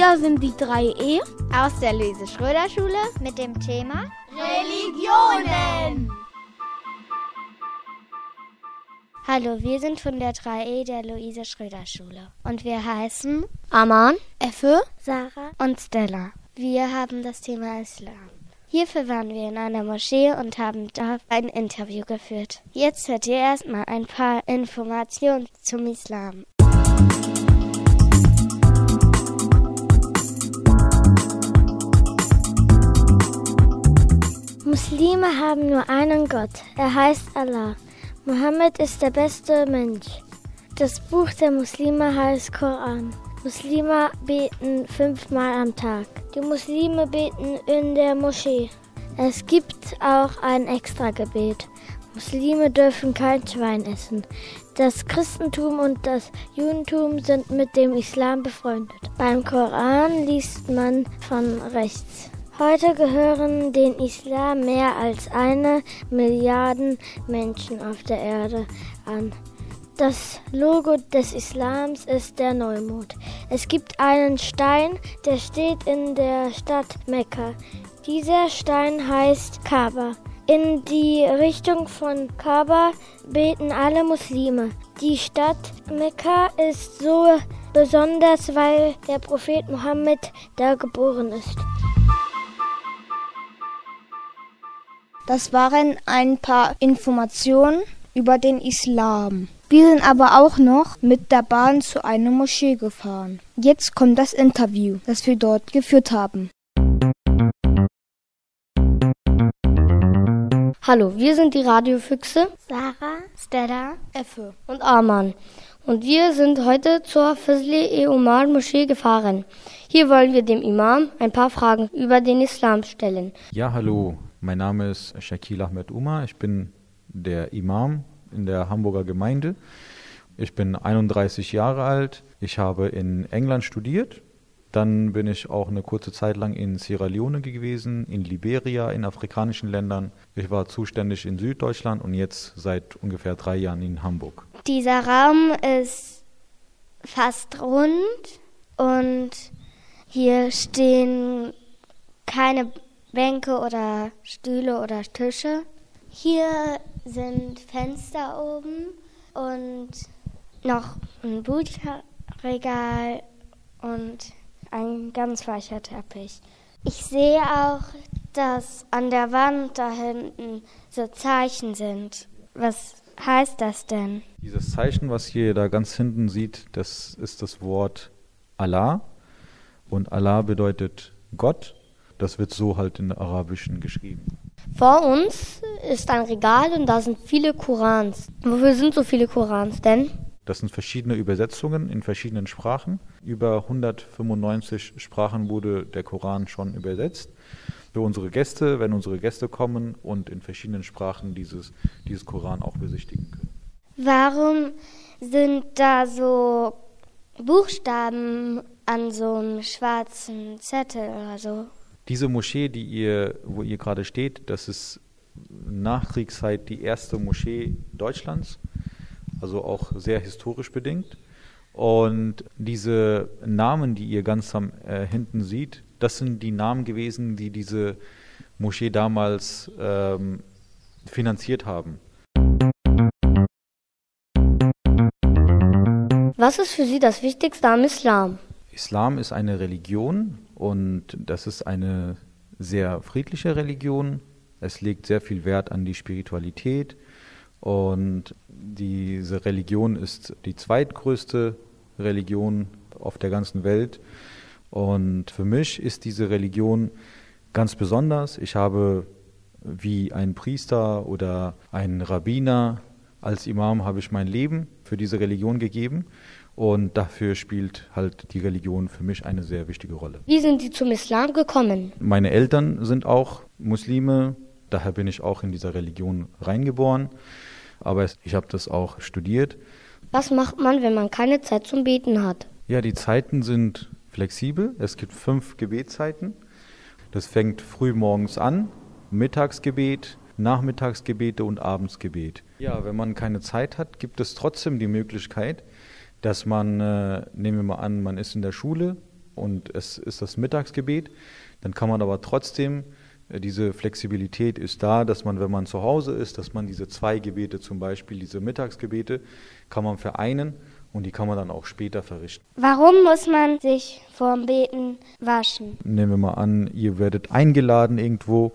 Wir sind die 3E aus der Luise Schröder Schule mit dem Thema Religionen. Hallo, wir sind von der 3E der Luise Schröder Schule und wir heißen Aman, Effe, Sarah und Stella. Wir haben das Thema Islam. Hierfür waren wir in einer Moschee und haben da ein Interview geführt. Jetzt hört ihr erstmal ein paar Informationen zum Islam. Muslime haben nur einen Gott. Er heißt Allah. Mohammed ist der beste Mensch. Das Buch der Muslime heißt Koran. Muslime beten fünfmal am Tag. Die Muslime beten in der Moschee. Es gibt auch ein Extragebet. Muslime dürfen kein Schwein essen. Das Christentum und das Judentum sind mit dem Islam befreundet. Beim Koran liest man von rechts. Heute gehören den Islam mehr als eine Milliarde Menschen auf der Erde an. Das Logo des Islams ist der Neumond. Es gibt einen Stein, der steht in der Stadt Mekka. Dieser Stein heißt Kaaba. In die Richtung von Kaaba beten alle Muslime. Die Stadt Mekka ist so besonders, weil der Prophet Mohammed da geboren ist. Das waren ein paar Informationen über den Islam. Wir sind aber auch noch mit der Bahn zu einer Moschee gefahren. Jetzt kommt das Interview, das wir dort geführt haben. Hallo, wir sind die Radiofüchse Sarah, Stella, Effe und Arman. Und wir sind heute zur Fazli-e Umar Moschee gefahren. Hier wollen wir dem Imam ein paar Fragen über den Islam stellen. Ja, hallo. Mein Name ist Shakil Ahmed Umar. Ich bin der Imam in der Hamburger Gemeinde. Ich bin 31 Jahre alt. Ich habe in England studiert. Dann bin ich auch eine kurze Zeit lang in Sierra Leone gewesen, in Liberia, in afrikanischen Ländern. Ich war zuständig in Süddeutschland und jetzt seit ungefähr drei Jahren in Hamburg. Dieser Raum ist fast rund und hier stehen keine Bänke oder Stühle oder Tische. Hier sind Fenster oben und noch ein Bücherregal und ein ganz weicher Teppich. Ich sehe auch, dass an der Wand da hinten so Zeichen sind. Was heißt das denn? Dieses Zeichen, was ihr da ganz hinten sieht, das ist das Wort Allah. Und Allah bedeutet Gott. Das wird so halt in Arabischen geschrieben. Vor uns ist ein Regal und da sind viele Korans. Wofür sind so viele Korans denn? Das sind verschiedene Übersetzungen in verschiedenen Sprachen. Über 195 Sprachen wurde der Koran schon übersetzt. Für unsere Gäste, wenn unsere Gäste kommen und in verschiedenen Sprachen dieses, dieses Koran auch besichtigen können. Warum sind da so Buchstaben an so einem schwarzen Zettel oder so? Diese Moschee, die ihr, wo ihr gerade steht, das ist Nachkriegszeit die erste Moschee Deutschlands, also auch sehr historisch bedingt. Und diese Namen, die ihr ganz am äh, hinten seht, das sind die Namen gewesen, die diese Moschee damals ähm, finanziert haben. Was ist für Sie das Wichtigste am Islam? Islam ist eine Religion und das ist eine sehr friedliche Religion. Es legt sehr viel Wert an die Spiritualität und diese Religion ist die zweitgrößte Religion auf der ganzen Welt. Und für mich ist diese Religion ganz besonders. Ich habe wie ein Priester oder ein Rabbiner als Imam habe ich mein Leben für diese Religion gegeben und dafür spielt halt die Religion für mich eine sehr wichtige Rolle. Wie sind Sie zum Islam gekommen? Meine Eltern sind auch Muslime, daher bin ich auch in dieser Religion reingeboren, aber ich habe das auch studiert. Was macht man, wenn man keine Zeit zum Beten hat? Ja, die Zeiten sind flexibel. Es gibt fünf Gebetszeiten. Das fängt früh morgens an, Mittagsgebet, Nachmittagsgebete und Abendsgebet. Ja, wenn man keine Zeit hat, gibt es trotzdem die Möglichkeit, dass man, äh, nehmen wir mal an, man ist in der Schule und es ist das Mittagsgebet, dann kann man aber trotzdem, äh, diese Flexibilität ist da, dass man, wenn man zu Hause ist, dass man diese zwei Gebete zum Beispiel, diese Mittagsgebete, kann man vereinen und die kann man dann auch später verrichten. Warum muss man sich vorm Beten waschen? Nehmen wir mal an, ihr werdet eingeladen irgendwo,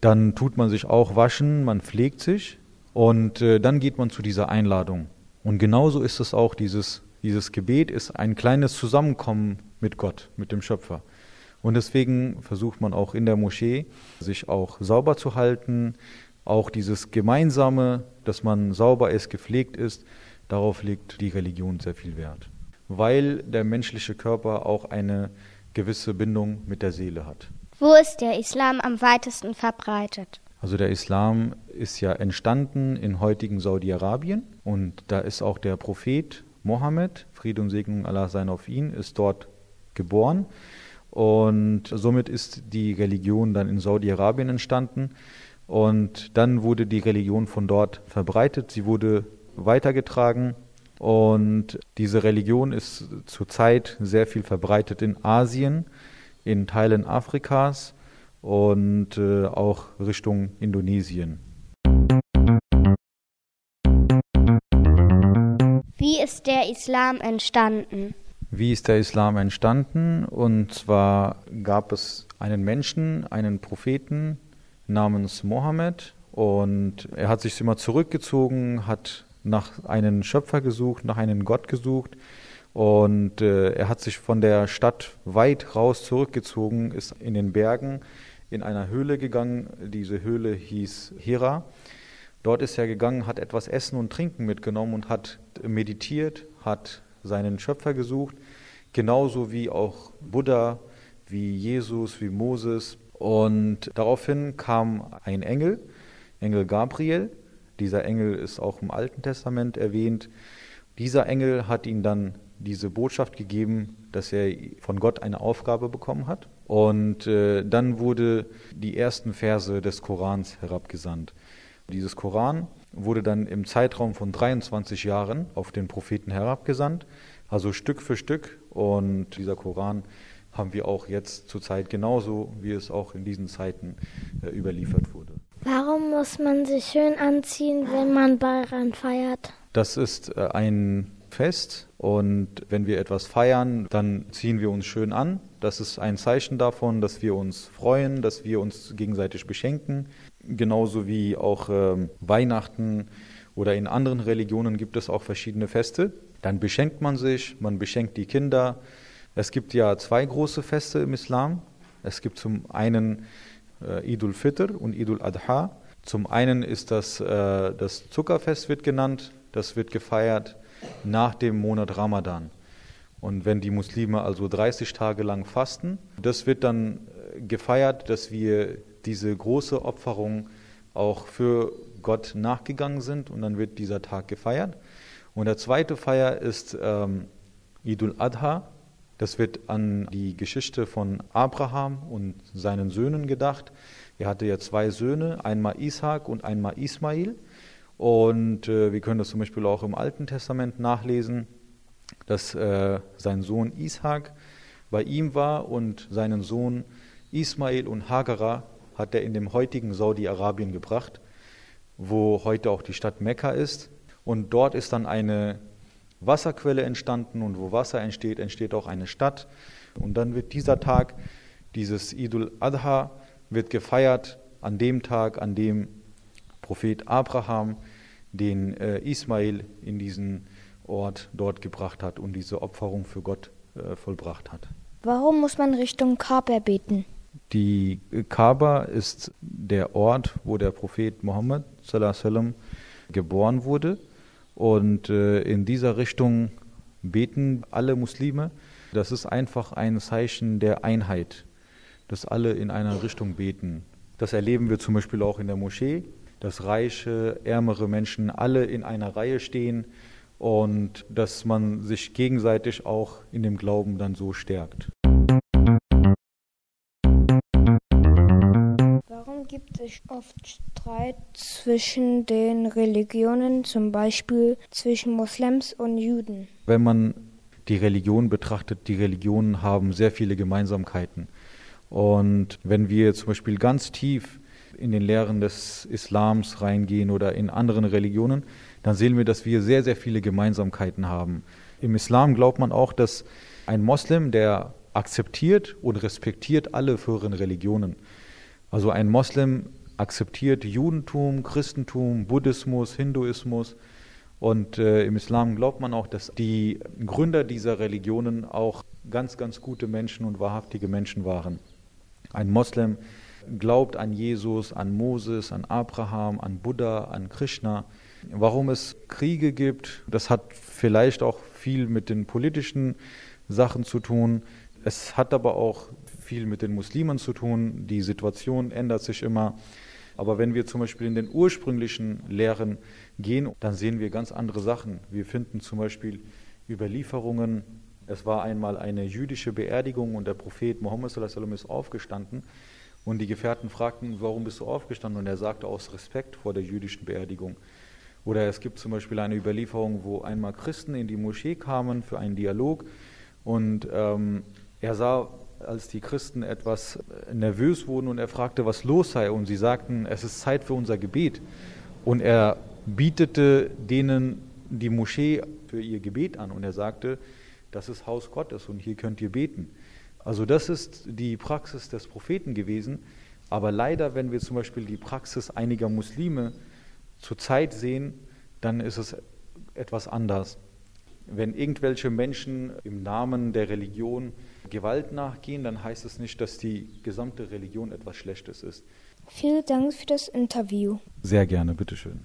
dann tut man sich auch waschen, man pflegt sich und äh, dann geht man zu dieser Einladung. Und genauso ist es auch, dieses, dieses Gebet ist ein kleines Zusammenkommen mit Gott, mit dem Schöpfer. Und deswegen versucht man auch in der Moschee, sich auch sauber zu halten, auch dieses Gemeinsame, dass man sauber ist, gepflegt ist, darauf legt die Religion sehr viel Wert. Weil der menschliche Körper auch eine gewisse Bindung mit der Seele hat. Wo ist der Islam am weitesten verbreitet? Also der Islam ist ja entstanden in heutigen Saudi-Arabien und da ist auch der Prophet Mohammed, Friede und Segnung Allah sein auf ihn, ist dort geboren. Und somit ist die Religion dann in Saudi-Arabien entstanden. Und dann wurde die Religion von dort verbreitet, sie wurde weitergetragen. Und diese Religion ist zurzeit sehr viel verbreitet in Asien, in Teilen Afrikas und äh, auch Richtung Indonesien. Wie ist der Islam entstanden? Wie ist der Islam entstanden? Und zwar gab es einen Menschen, einen Propheten namens Mohammed und er hat sich immer zurückgezogen, hat nach einem Schöpfer gesucht, nach einem Gott gesucht und äh, er hat sich von der Stadt weit raus zurückgezogen, ist in den Bergen in einer Höhle gegangen. Diese Höhle hieß Hira. Dort ist er gegangen, hat etwas Essen und Trinken mitgenommen und hat meditiert, hat seinen Schöpfer gesucht, genauso wie auch Buddha, wie Jesus, wie Moses. Und daraufhin kam ein Engel, Engel Gabriel. Dieser Engel ist auch im Alten Testament erwähnt. Dieser Engel hat ihn dann diese Botschaft gegeben, dass er von Gott eine Aufgabe bekommen hat. Und äh, dann wurde die ersten Verse des Korans herabgesandt. Dieses Koran wurde dann im Zeitraum von 23 Jahren auf den Propheten herabgesandt, also Stück für Stück. Und dieser Koran haben wir auch jetzt zur Zeit genauso, wie es auch in diesen Zeiten äh, überliefert wurde. Warum muss man sich schön anziehen, wenn man Bayern feiert? Das ist äh, ein Fest und wenn wir etwas feiern, dann ziehen wir uns schön an. Das ist ein Zeichen davon, dass wir uns freuen, dass wir uns gegenseitig beschenken. Genauso wie auch äh, Weihnachten oder in anderen Religionen gibt es auch verschiedene Feste. Dann beschenkt man sich, man beschenkt die Kinder. Es gibt ja zwei große Feste im Islam. Es gibt zum einen äh, Idul Fitr und Idul Adha. Zum einen ist das äh, das Zuckerfest wird genannt. Das wird gefeiert nach dem Monat Ramadan. Und wenn die Muslime also 30 Tage lang fasten, das wird dann äh, gefeiert, dass wir diese große Opferung auch für Gott nachgegangen sind und dann wird dieser Tag gefeiert. Und der zweite Feier ist ähm, Idul Adha. Das wird an die Geschichte von Abraham und seinen Söhnen gedacht. Er hatte ja zwei Söhne, einmal Ishak und einmal Ismail. Und äh, wir können das zum Beispiel auch im Alten Testament nachlesen, dass äh, sein Sohn Ishak bei ihm war und seinen Sohn Ismail und Hagara hat er in dem heutigen Saudi-Arabien gebracht, wo heute auch die Stadt Mekka ist. Und dort ist dann eine Wasserquelle entstanden und wo Wasser entsteht, entsteht auch eine Stadt. Und dann wird dieser Tag, dieses Idul Adha, wird gefeiert an dem Tag, an dem Prophet Abraham den äh, Ismail in diesen Ort dort gebracht hat und diese Opferung für Gott äh, vollbracht hat. Warum muss man Richtung Kaaba beten? Die Kaaba ist der Ort, wo der Prophet Mohammed sallam, geboren wurde. Und äh, in dieser Richtung beten alle Muslime. Das ist einfach ein Zeichen der Einheit, dass alle in einer Richtung beten. Das erleben wir zum Beispiel auch in der Moschee dass reiche, ärmere Menschen alle in einer Reihe stehen und dass man sich gegenseitig auch in dem Glauben dann so stärkt. Warum gibt es oft Streit zwischen den Religionen, zum Beispiel zwischen Moslems und Juden? Wenn man die Religion betrachtet, die Religionen haben sehr viele Gemeinsamkeiten. Und wenn wir zum Beispiel ganz tief in den Lehren des Islams reingehen oder in anderen Religionen, dann sehen wir, dass wir sehr, sehr viele Gemeinsamkeiten haben. Im Islam glaubt man auch, dass ein Moslem, der akzeptiert und respektiert alle früheren Religionen. Also ein Moslem akzeptiert Judentum, Christentum, Buddhismus, Hinduismus. Und äh, im Islam glaubt man auch, dass die Gründer dieser Religionen auch ganz, ganz gute Menschen und wahrhaftige Menschen waren. Ein Moslem glaubt an Jesus, an Moses, an Abraham, an Buddha, an Krishna. Warum es Kriege gibt, das hat vielleicht auch viel mit den politischen Sachen zu tun. Es hat aber auch viel mit den Muslimen zu tun. Die Situation ändert sich immer. Aber wenn wir zum Beispiel in den ursprünglichen Lehren gehen, dann sehen wir ganz andere Sachen. Wir finden zum Beispiel Überlieferungen. Es war einmal eine jüdische Beerdigung und der Prophet Mohammed ist aufgestanden und die Gefährten fragten, warum bist du aufgestanden? Und er sagte aus Respekt vor der jüdischen Beerdigung. Oder es gibt zum Beispiel eine Überlieferung, wo einmal Christen in die Moschee kamen für einen Dialog und ähm, er sah, als die Christen etwas nervös wurden und er fragte, was los sei und sie sagten, es ist Zeit für unser Gebet. Und er bietete denen die Moschee für ihr Gebet an und er sagte, das ist Haus Gottes und hier könnt ihr beten. Also das ist die Praxis des Propheten gewesen. Aber leider, wenn wir zum Beispiel die Praxis einiger Muslime zurzeit sehen, dann ist es etwas anders. Wenn irgendwelche Menschen im Namen der Religion Gewalt nachgehen, dann heißt es nicht, dass die gesamte Religion etwas Schlechtes ist. Vielen Dank für das Interview. Sehr gerne, bitteschön.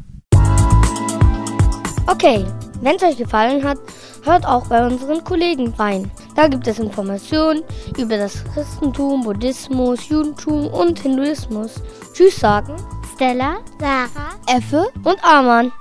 Okay, wenn es euch gefallen hat, hört auch bei unseren Kollegen rein. Da gibt es Informationen über das Christentum, Buddhismus, Judentum und Hinduismus. Tschüss sagen Stella, Sarah, Effe und Arman.